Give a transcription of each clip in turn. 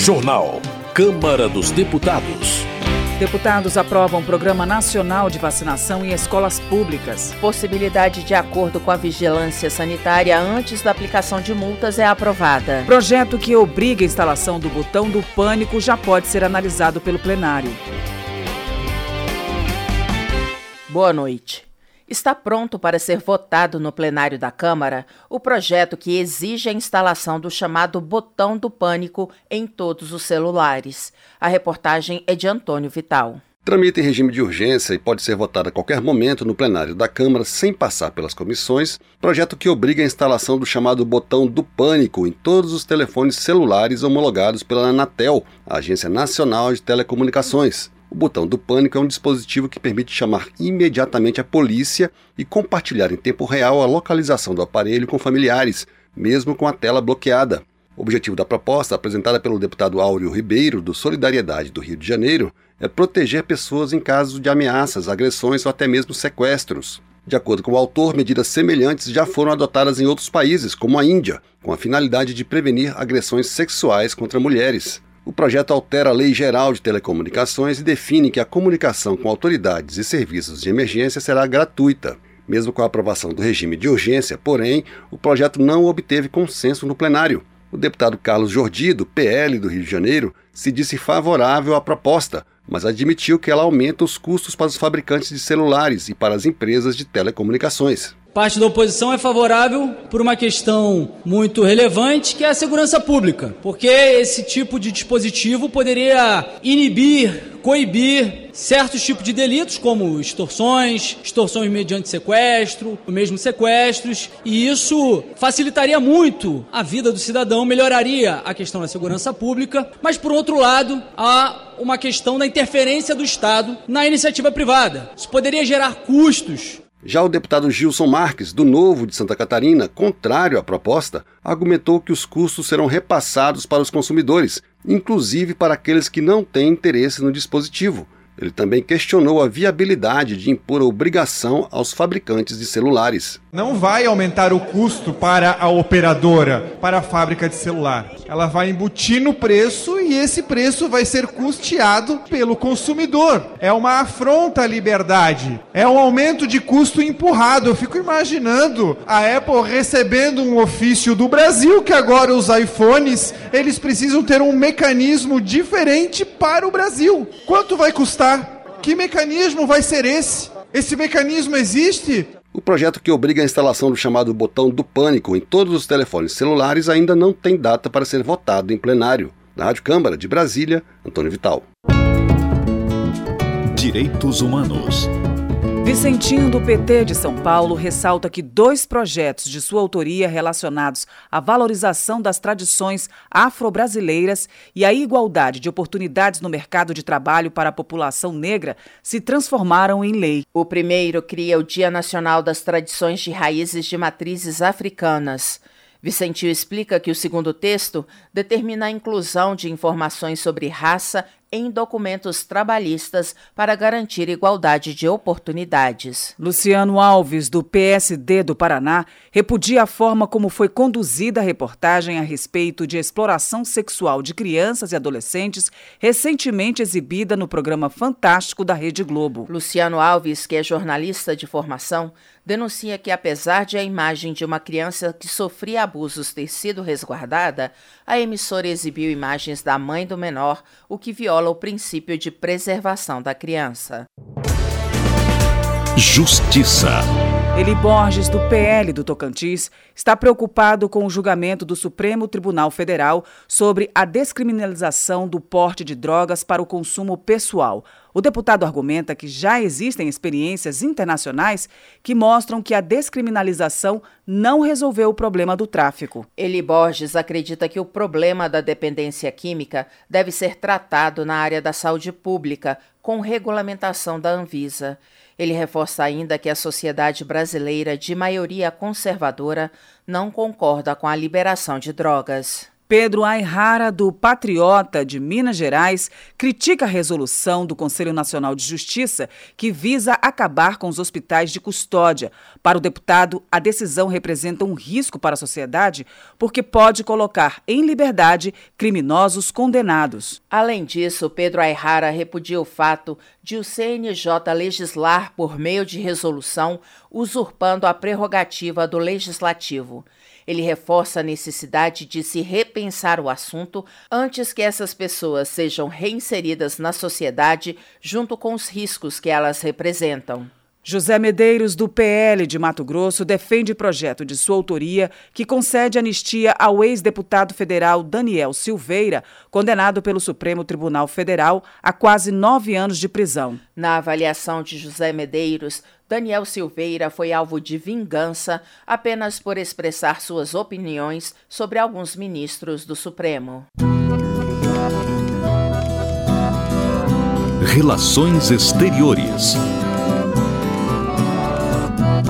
Jornal. Câmara dos Deputados. Deputados aprovam Programa Nacional de Vacinação em escolas públicas. Possibilidade de acordo com a vigilância sanitária antes da aplicação de multas é aprovada. Projeto que obriga a instalação do botão do pânico já pode ser analisado pelo plenário. Boa noite. Está pronto para ser votado no plenário da Câmara o projeto que exige a instalação do chamado botão do pânico em todos os celulares. A reportagem é de Antônio Vital. Tramita em regime de urgência e pode ser votado a qualquer momento no plenário da Câmara sem passar pelas comissões, projeto que obriga a instalação do chamado botão do pânico em todos os telefones celulares homologados pela Anatel, a Agência Nacional de Telecomunicações. O botão do pânico é um dispositivo que permite chamar imediatamente a polícia e compartilhar em tempo real a localização do aparelho com familiares, mesmo com a tela bloqueada. O objetivo da proposta, apresentada pelo deputado Áureo Ribeiro, do Solidariedade do Rio de Janeiro, é proteger pessoas em caso de ameaças, agressões ou até mesmo sequestros. De acordo com o autor, medidas semelhantes já foram adotadas em outros países, como a Índia, com a finalidade de prevenir agressões sexuais contra mulheres. O projeto altera a Lei Geral de Telecomunicações e define que a comunicação com autoridades e serviços de emergência será gratuita. Mesmo com a aprovação do regime de urgência, porém, o projeto não obteve consenso no plenário. O deputado Carlos Jordi, do PL do Rio de Janeiro, se disse favorável à proposta, mas admitiu que ela aumenta os custos para os fabricantes de celulares e para as empresas de telecomunicações. Parte da oposição é favorável por uma questão muito relevante, que é a segurança pública, porque esse tipo de dispositivo poderia inibir, coibir certos tipos de delitos, como extorsões, extorsões mediante sequestro, ou mesmo sequestros, e isso facilitaria muito a vida do cidadão, melhoraria a questão da segurança pública, mas por outro lado, há uma questão da interferência do Estado na iniciativa privada. Isso poderia gerar custos já o deputado Gilson Marques, do Novo de Santa Catarina, contrário à proposta, argumentou que os custos serão repassados para os consumidores, inclusive para aqueles que não têm interesse no dispositivo, ele também questionou a viabilidade de impor a obrigação aos fabricantes de celulares. Não vai aumentar o custo para a operadora, para a fábrica de celular. Ela vai embutir no preço e esse preço vai ser custeado pelo consumidor. É uma afronta à liberdade. É um aumento de custo empurrado. Eu fico imaginando a Apple recebendo um ofício do Brasil que agora os iPhones, eles precisam ter um mecanismo diferente para o Brasil. Quanto vai custar que mecanismo vai ser esse? Esse mecanismo existe? O projeto que obriga a instalação do chamado botão do pânico em todos os telefones celulares ainda não tem data para ser votado em plenário. Na Rádio Câmara de Brasília, Antônio Vital. Direitos Humanos. Vicentinho do PT de São Paulo ressalta que dois projetos de sua autoria relacionados à valorização das tradições afro-brasileiras e à igualdade de oportunidades no mercado de trabalho para a população negra se transformaram em lei. O primeiro cria o Dia Nacional das Tradições de Raízes de Matrizes Africanas. Vicentinho explica que o segundo texto determina a inclusão de informações sobre raça em documentos trabalhistas para garantir igualdade de oportunidades. Luciano Alves, do PSD do Paraná, repudia a forma como foi conduzida a reportagem a respeito de exploração sexual de crianças e adolescentes, recentemente exibida no programa Fantástico da Rede Globo. Luciano Alves, que é jornalista de formação, denuncia que, apesar de a imagem de uma criança que sofria abusos ter sido resguardada, a emissora exibiu imagens da mãe do menor, o que viola o princípio de preservação da criança. Justiça. Eli Borges, do PL do Tocantins, está preocupado com o julgamento do Supremo Tribunal Federal sobre a descriminalização do porte de drogas para o consumo pessoal. O deputado argumenta que já existem experiências internacionais que mostram que a descriminalização não resolveu o problema do tráfico. Eli Borges acredita que o problema da dependência química deve ser tratado na área da saúde pública, com regulamentação da Anvisa. Ele reforça ainda que a sociedade brasileira, de maioria conservadora, não concorda com a liberação de drogas. Pedro Ayrara, do Patriota de Minas Gerais, critica a resolução do Conselho Nacional de Justiça que visa acabar com os hospitais de custódia. Para o deputado, a decisão representa um risco para a sociedade porque pode colocar em liberdade criminosos condenados. Além disso, Pedro Ayrara repudia o fato de o CNJ legislar por meio de resolução, usurpando a prerrogativa do legislativo. Ele reforça a necessidade de se repensar o assunto antes que essas pessoas sejam reinseridas na sociedade junto com os riscos que elas representam. José Medeiros, do PL de Mato Grosso, defende projeto de sua autoria que concede anistia ao ex-deputado federal Daniel Silveira, condenado pelo Supremo Tribunal Federal a quase nove anos de prisão. Na avaliação de José Medeiros, Daniel Silveira foi alvo de vingança apenas por expressar suas opiniões sobre alguns ministros do Supremo. Relações Exteriores.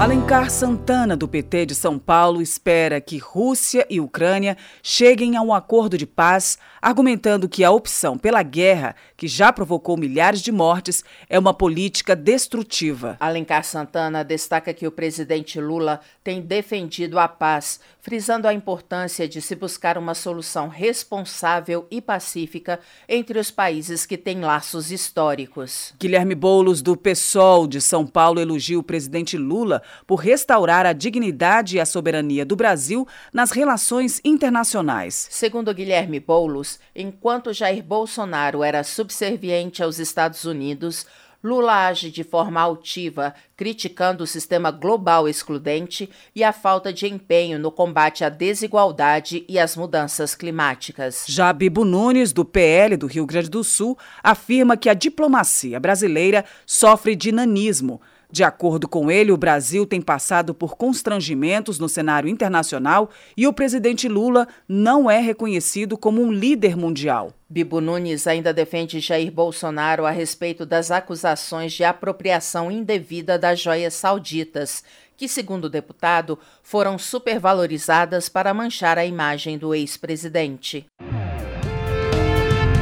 Alencar Santana, do PT de São Paulo, espera que Rússia e Ucrânia cheguem a um acordo de paz, argumentando que a opção pela guerra, que já provocou milhares de mortes, é uma política destrutiva. Alencar Santana destaca que o presidente Lula tem defendido a paz, frisando a importância de se buscar uma solução responsável e pacífica entre os países que têm laços históricos. Guilherme Boulos, do PSOL de São Paulo, elogia o presidente Lula por restaurar a dignidade e a soberania do Brasil nas relações internacionais. Segundo Guilherme Boulos, enquanto Jair Bolsonaro era subserviente aos Estados Unidos, Lula age de forma altiva, criticando o sistema global excludente e a falta de empenho no combate à desigualdade e às mudanças climáticas. Já Bibo Nunes, do PL do Rio Grande do Sul, afirma que a diplomacia brasileira sofre de nanismo de acordo com ele, o Brasil tem passado por constrangimentos no cenário internacional e o presidente Lula não é reconhecido como um líder mundial. Bibo Nunes ainda defende Jair Bolsonaro a respeito das acusações de apropriação indevida das joias sauditas, que, segundo o deputado, foram supervalorizadas para manchar a imagem do ex-presidente.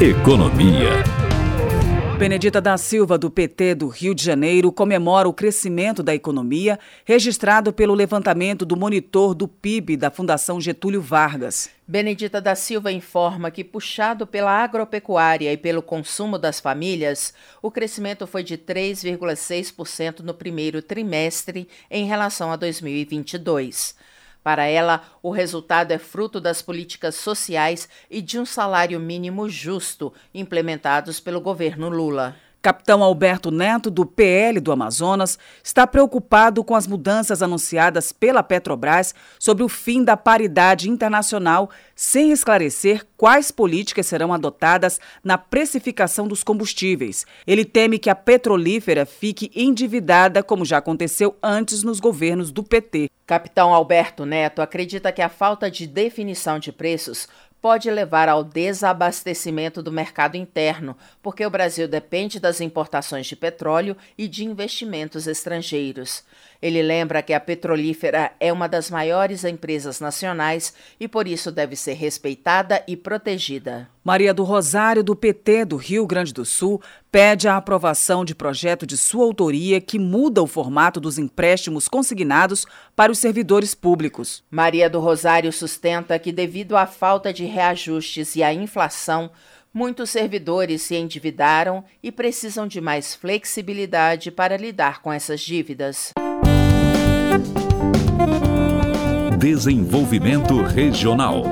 Economia. Benedita da Silva, do PT do Rio de Janeiro, comemora o crescimento da economia registrado pelo levantamento do monitor do PIB da Fundação Getúlio Vargas. Benedita da Silva informa que, puxado pela agropecuária e pelo consumo das famílias, o crescimento foi de 3,6% no primeiro trimestre em relação a 2022. Para ela, o resultado é fruto das políticas sociais e de um salário mínimo justo implementados pelo governo Lula. Capitão Alberto Neto, do PL do Amazonas, está preocupado com as mudanças anunciadas pela Petrobras sobre o fim da paridade internacional, sem esclarecer quais políticas serão adotadas na precificação dos combustíveis. Ele teme que a petrolífera fique endividada, como já aconteceu antes nos governos do PT. Capitão Alberto Neto acredita que a falta de definição de preços pode levar ao desabastecimento do mercado interno, porque o Brasil depende das importações de petróleo e de investimentos estrangeiros. Ele lembra que a petrolífera é uma das maiores empresas nacionais e por isso deve ser respeitada e protegida. Maria do Rosário, do PT do Rio Grande do Sul, pede a aprovação de projeto de sua autoria que muda o formato dos empréstimos consignados para os servidores públicos. Maria do Rosário sustenta que, devido à falta de reajustes e à inflação, muitos servidores se endividaram e precisam de mais flexibilidade para lidar com essas dívidas. Desenvolvimento Regional.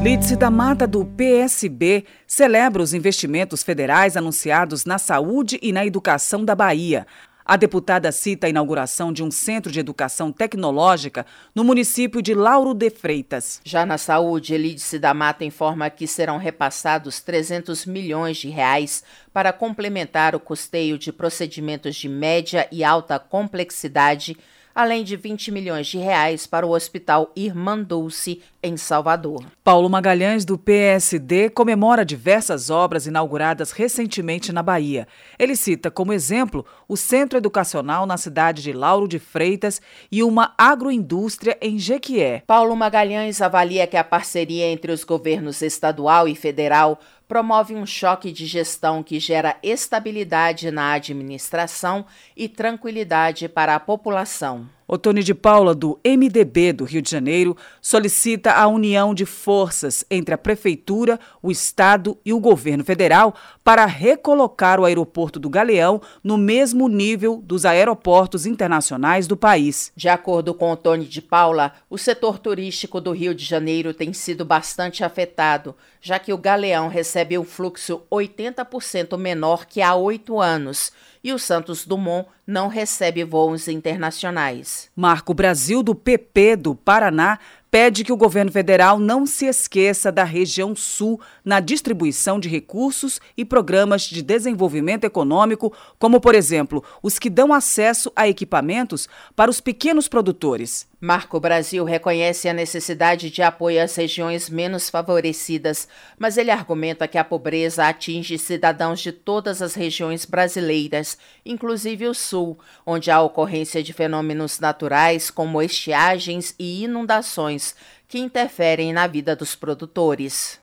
Lídice da Mata do PSB celebra os investimentos federais anunciados na saúde e na educação da Bahia. A deputada cita a inauguração de um centro de educação tecnológica no município de Lauro de Freitas. Já na saúde, Elídice da Mata informa que serão repassados 300 milhões de reais para complementar o custeio de procedimentos de média e alta complexidade além de 20 milhões de reais para o Hospital Irmã Dulce, em Salvador. Paulo Magalhães, do PSD, comemora diversas obras inauguradas recentemente na Bahia. Ele cita como exemplo o Centro Educacional na cidade de Lauro de Freitas e uma agroindústria em Jequié. Paulo Magalhães avalia que a parceria entre os governos estadual e federal promove um choque de gestão que gera estabilidade na administração e tranquilidade para a população. Otone de Paula, do MDB do Rio de Janeiro, solicita a união de forças entre a Prefeitura, o Estado e o governo federal para recolocar o aeroporto do Galeão no mesmo nível dos aeroportos internacionais do país. De acordo com Otone de Paula, o setor turístico do Rio de Janeiro tem sido bastante afetado, já que o Galeão recebe um fluxo 80% menor que há oito anos e o Santos Dumont não recebe voos internacionais. Marco Brasil, do PP do Paraná, pede que o governo federal não se esqueça da região sul na distribuição de recursos e programas de desenvolvimento econômico, como, por exemplo, os que dão acesso a equipamentos para os pequenos produtores. Marco Brasil reconhece a necessidade de apoio às regiões menos favorecidas, mas ele argumenta que a pobreza atinge cidadãos de todas as regiões brasileiras, inclusive o sul, onde há ocorrência de fenômenos naturais como estiagens e inundações que interferem na vida dos produtores.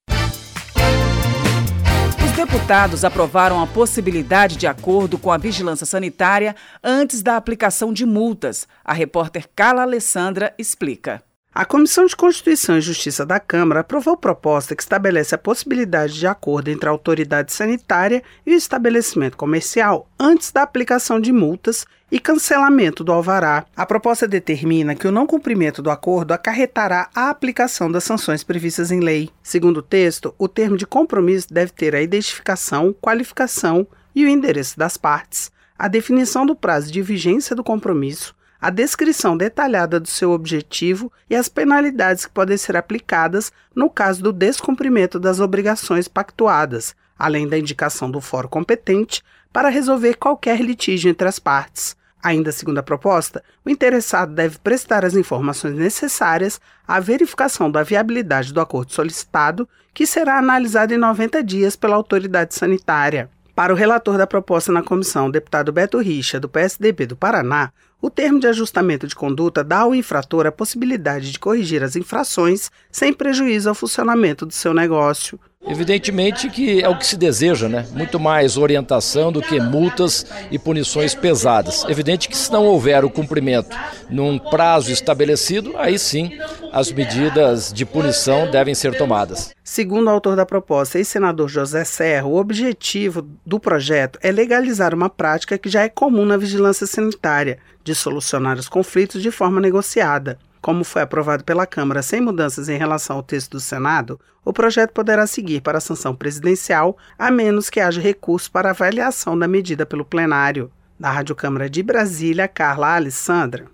Os deputados aprovaram a possibilidade de acordo com a vigilância sanitária antes da aplicação de multas. A repórter Carla Alessandra explica. A Comissão de Constituição e Justiça da Câmara aprovou proposta que estabelece a possibilidade de acordo entre a autoridade sanitária e o estabelecimento comercial antes da aplicação de multas e cancelamento do alvará. A proposta determina que o não cumprimento do acordo acarretará a aplicação das sanções previstas em lei. Segundo o texto, o termo de compromisso deve ter a identificação, qualificação e o endereço das partes, a definição do prazo de vigência do compromisso, a descrição detalhada do seu objetivo e as penalidades que podem ser aplicadas no caso do descumprimento das obrigações pactuadas, além da indicação do fórum competente para resolver qualquer litígio entre as partes. Ainda segundo a proposta, o interessado deve prestar as informações necessárias à verificação da viabilidade do acordo solicitado, que será analisado em 90 dias pela autoridade sanitária. Para o relator da proposta na comissão, o deputado Beto Richa, do PSDB do Paraná, o termo de ajustamento de conduta dá ao infrator a possibilidade de corrigir as infrações sem prejuízo ao funcionamento do seu negócio. Evidentemente que é o que se deseja, né? Muito mais orientação do que multas e punições pesadas. Evidente que se não houver o cumprimento num prazo estabelecido, aí sim as medidas de punição devem ser tomadas. Segundo o autor da proposta, e senador José Serra, o objetivo do projeto é legalizar uma prática que já é comum na vigilância sanitária, de solucionar os conflitos de forma negociada. Como foi aprovado pela Câmara sem mudanças em relação ao texto do Senado, o projeto poderá seguir para a sanção presidencial, a menos que haja recurso para avaliação da medida pelo plenário. Da Rádio Câmara de Brasília, Carla Alessandra.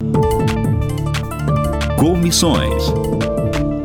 Comissões.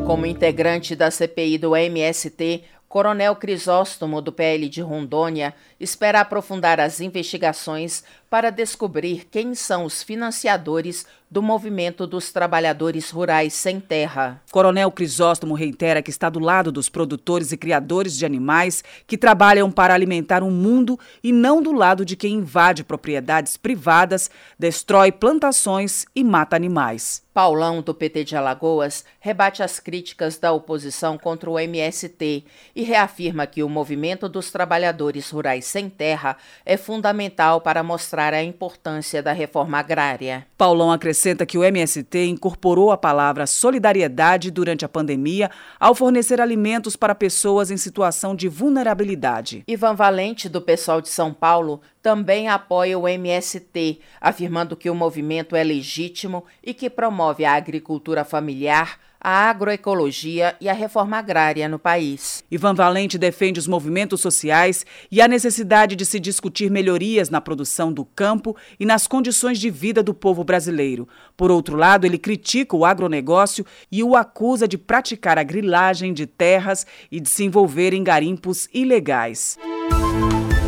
Como integrante da CPI do MST, Coronel Crisóstomo, do PL de Rondônia, espera aprofundar as investigações para descobrir quem são os financiadores do movimento dos trabalhadores rurais sem terra. Coronel Crisóstomo reitera que está do lado dos produtores e criadores de animais que trabalham para alimentar o um mundo e não do lado de quem invade propriedades privadas, destrói plantações e mata animais. Paulão, do PT de Alagoas, rebate as críticas da oposição contra o MST e reafirma que o movimento dos trabalhadores rurais sem terra é fundamental para mostrar a importância da reforma agrária. Paulão acrescenta que o MST incorporou a palavra solidariedade durante a pandemia ao fornecer alimentos para pessoas em situação de vulnerabilidade. Ivan Valente, do pessoal de São Paulo, também apoia o MST, afirmando que o movimento é legítimo e que promove a agricultura familiar a agroecologia e a reforma agrária no país. Ivan Valente defende os movimentos sociais e a necessidade de se discutir melhorias na produção do campo e nas condições de vida do povo brasileiro. Por outro lado, ele critica o agronegócio e o acusa de praticar a grilagem de terras e de se envolver em garimpos ilegais.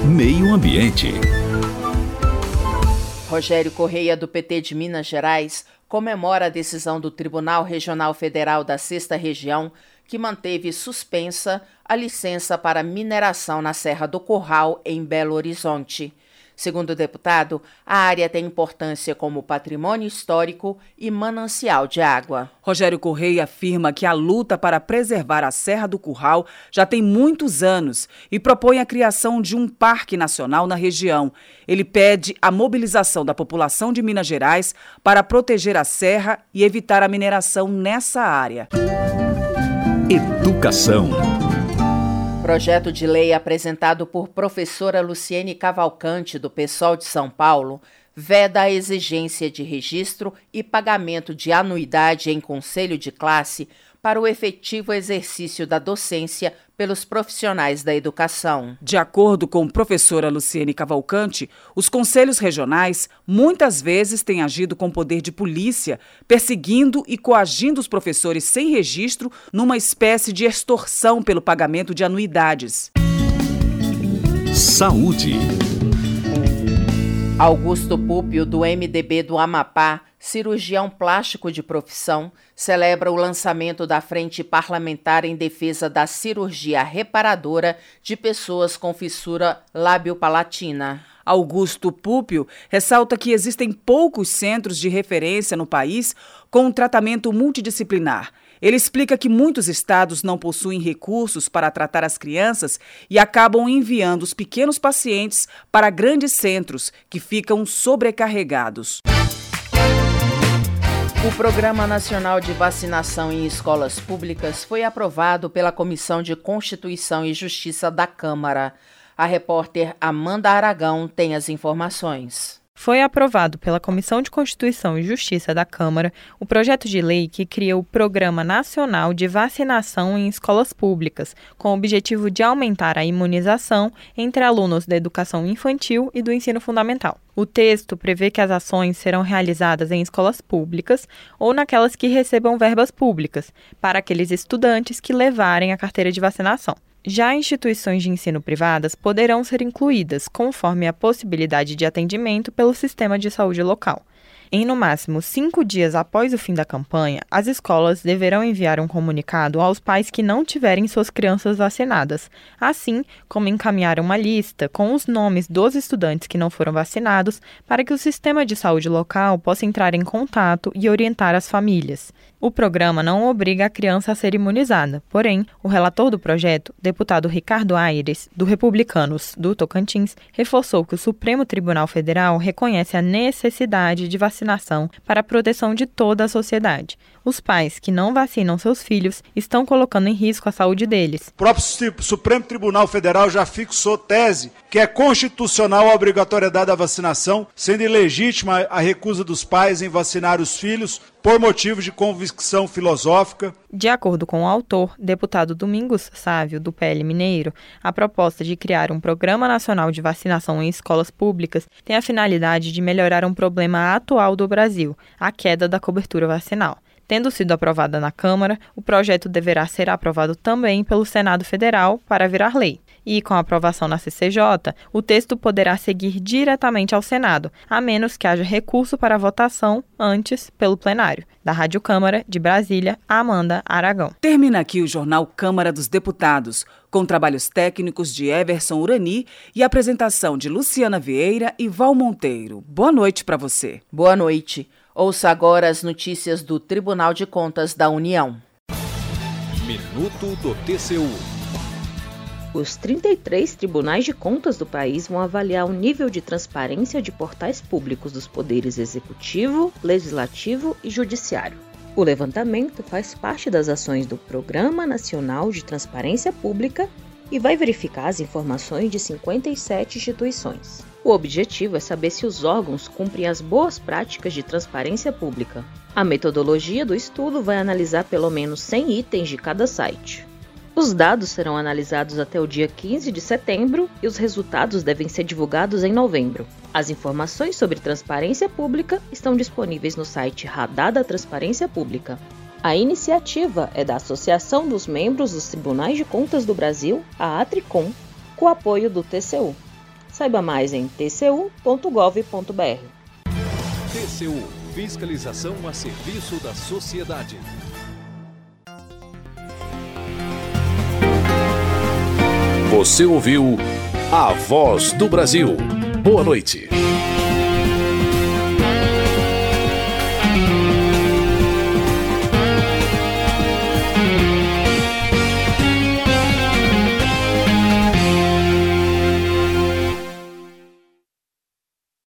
Meio Ambiente. Rogério Correia, do PT de Minas Gerais, comemora a decisão do Tribunal Regional Federal da Sexta Região, que manteve suspensa a licença para mineração na Serra do Curral, em Belo Horizonte. Segundo o deputado, a área tem importância como patrimônio histórico e manancial de água. Rogério Correia afirma que a luta para preservar a Serra do Curral já tem muitos anos e propõe a criação de um parque nacional na região. Ele pede a mobilização da população de Minas Gerais para proteger a serra e evitar a mineração nessa área. Educação. Projeto de lei apresentado por professora Luciene Cavalcante, do PSOL de São Paulo, veda a exigência de registro e pagamento de anuidade em conselho de classe para o efetivo exercício da docência pelos profissionais da educação. De acordo com professora Luciene Cavalcante, os conselhos regionais muitas vezes têm agido com poder de polícia, perseguindo e coagindo os professores sem registro numa espécie de extorsão pelo pagamento de anuidades. Saúde. Augusto Púpio, do MDB do Amapá, cirurgião plástico de profissão, celebra o lançamento da Frente Parlamentar em Defesa da Cirurgia Reparadora de Pessoas com Fissura Lábio-Palatina. Augusto Púpio ressalta que existem poucos centros de referência no país com um tratamento multidisciplinar. Ele explica que muitos estados não possuem recursos para tratar as crianças e acabam enviando os pequenos pacientes para grandes centros que ficam sobrecarregados. O Programa Nacional de Vacinação em Escolas Públicas foi aprovado pela Comissão de Constituição e Justiça da Câmara. A repórter Amanda Aragão tem as informações. Foi aprovado pela Comissão de Constituição e Justiça da Câmara o projeto de lei que cria o Programa Nacional de Vacinação em Escolas Públicas, com o objetivo de aumentar a imunização entre alunos da educação infantil e do ensino fundamental. O texto prevê que as ações serão realizadas em escolas públicas ou naquelas que recebam verbas públicas, para aqueles estudantes que levarem a carteira de vacinação. Já instituições de ensino privadas poderão ser incluídas, conforme a possibilidade de atendimento pelo sistema de saúde local. Em no máximo cinco dias após o fim da campanha, as escolas deverão enviar um comunicado aos pais que não tiverem suas crianças vacinadas, assim como encaminhar uma lista com os nomes dos estudantes que não foram vacinados para que o sistema de saúde local possa entrar em contato e orientar as famílias. O programa não obriga a criança a ser imunizada, porém, o relator do projeto, deputado Ricardo Aires, do Republicanos do Tocantins, reforçou que o Supremo Tribunal Federal reconhece a necessidade de vacinação para a proteção de toda a sociedade. Os pais que não vacinam seus filhos estão colocando em risco a saúde deles. O próprio Supremo Tribunal Federal já fixou tese que é constitucional a obrigatoriedade da vacinação, sendo ilegítima a recusa dos pais em vacinar os filhos por motivos de convicção filosófica. De acordo com o autor, deputado Domingos Sávio, do PL Mineiro, a proposta de criar um Programa Nacional de Vacinação em Escolas Públicas tem a finalidade de melhorar um problema atual do Brasil, a queda da cobertura vacinal. Tendo sido aprovada na Câmara, o projeto deverá ser aprovado também pelo Senado Federal para virar lei e, com a aprovação na CCJ, o texto poderá seguir diretamente ao Senado, a menos que haja recurso para votação antes pelo plenário. Da Rádio Câmara de Brasília, Amanda Aragão. Termina aqui o jornal Câmara dos Deputados, com trabalhos técnicos de Everson Urani e apresentação de Luciana Vieira e Val Monteiro. Boa noite para você. Boa noite. Ouça agora as notícias do Tribunal de Contas da União. Minuto do TCU. Os 33 tribunais de contas do país vão avaliar o nível de transparência de portais públicos dos poderes executivo, legislativo e judiciário. O levantamento faz parte das ações do Programa Nacional de Transparência Pública e vai verificar as informações de 57 instituições. O objetivo é saber se os órgãos cumprem as boas práticas de transparência pública. A metodologia do estudo vai analisar pelo menos 100 itens de cada site. Os dados serão analisados até o dia 15 de setembro e os resultados devem ser divulgados em novembro. As informações sobre transparência pública estão disponíveis no site Radar da Transparência Pública. A iniciativa é da Associação dos Membros dos Tribunais de Contas do Brasil, a Atricom, com apoio do TCU. Saiba mais em tcu.gov.br. TCU Fiscalização a serviço da sociedade. Você ouviu A Voz do Brasil. Boa noite.